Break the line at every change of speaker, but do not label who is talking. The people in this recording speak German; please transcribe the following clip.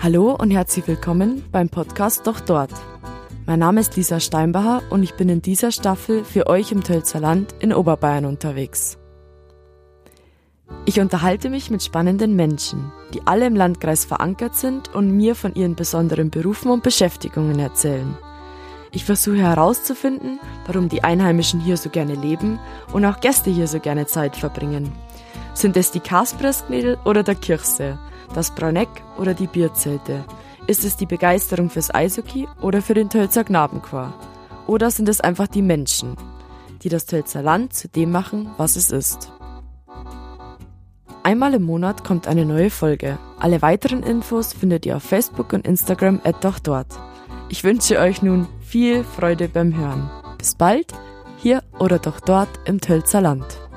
Hallo und herzlich willkommen beim Podcast Doch Dort. Mein Name ist Lisa Steinbacher und ich bin in dieser Staffel für euch im Tölzer Land in Oberbayern unterwegs. Ich unterhalte mich mit spannenden Menschen, die alle im Landkreis verankert sind und mir von ihren besonderen Berufen und Beschäftigungen erzählen. Ich versuche herauszufinden, warum die Einheimischen hier so gerne leben und auch Gäste hier so gerne Zeit verbringen. Sind es die Kaspressknädel oder der Kirchse? das Brauneck oder die Bierzelte? Ist es die Begeisterung fürs Eishockey oder für den Tölzer Knabenchor? Oder sind es einfach die Menschen, die das Tölzer Land zu dem machen, was es ist? Einmal im Monat kommt eine neue Folge. Alle weiteren Infos findet ihr auf Facebook und Instagram doch dort. Ich wünsche euch nun viel Freude beim Hören. Bis bald, hier oder doch dort im Tölzer Land.